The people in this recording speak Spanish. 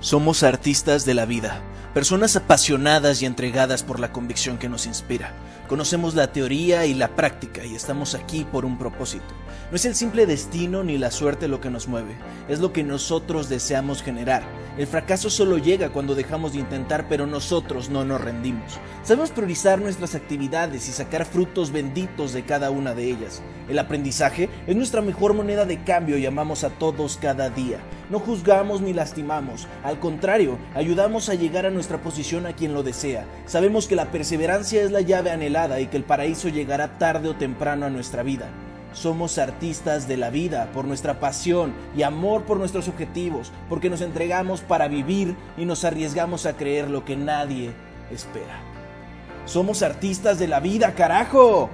Somos artistas de la vida, personas apasionadas y entregadas por la convicción que nos inspira. Conocemos la teoría y la práctica y estamos aquí por un propósito. No es el simple destino ni la suerte lo que nos mueve, es lo que nosotros deseamos generar. El fracaso solo llega cuando dejamos de intentar, pero nosotros no nos rendimos. Sabemos priorizar nuestras actividades y sacar frutos benditos de cada una de ellas. El aprendizaje es nuestra mejor moneda de cambio y amamos a todos cada día. No juzgamos ni lastimamos, al contrario, ayudamos a llegar a nuestra posición a quien lo desea. Sabemos que la perseverancia es la llave anhelada y que el paraíso llegará tarde o temprano a nuestra vida. Somos artistas de la vida por nuestra pasión y amor por nuestros objetivos, porque nos entregamos para vivir y nos arriesgamos a creer lo que nadie espera. Somos artistas de la vida, carajo.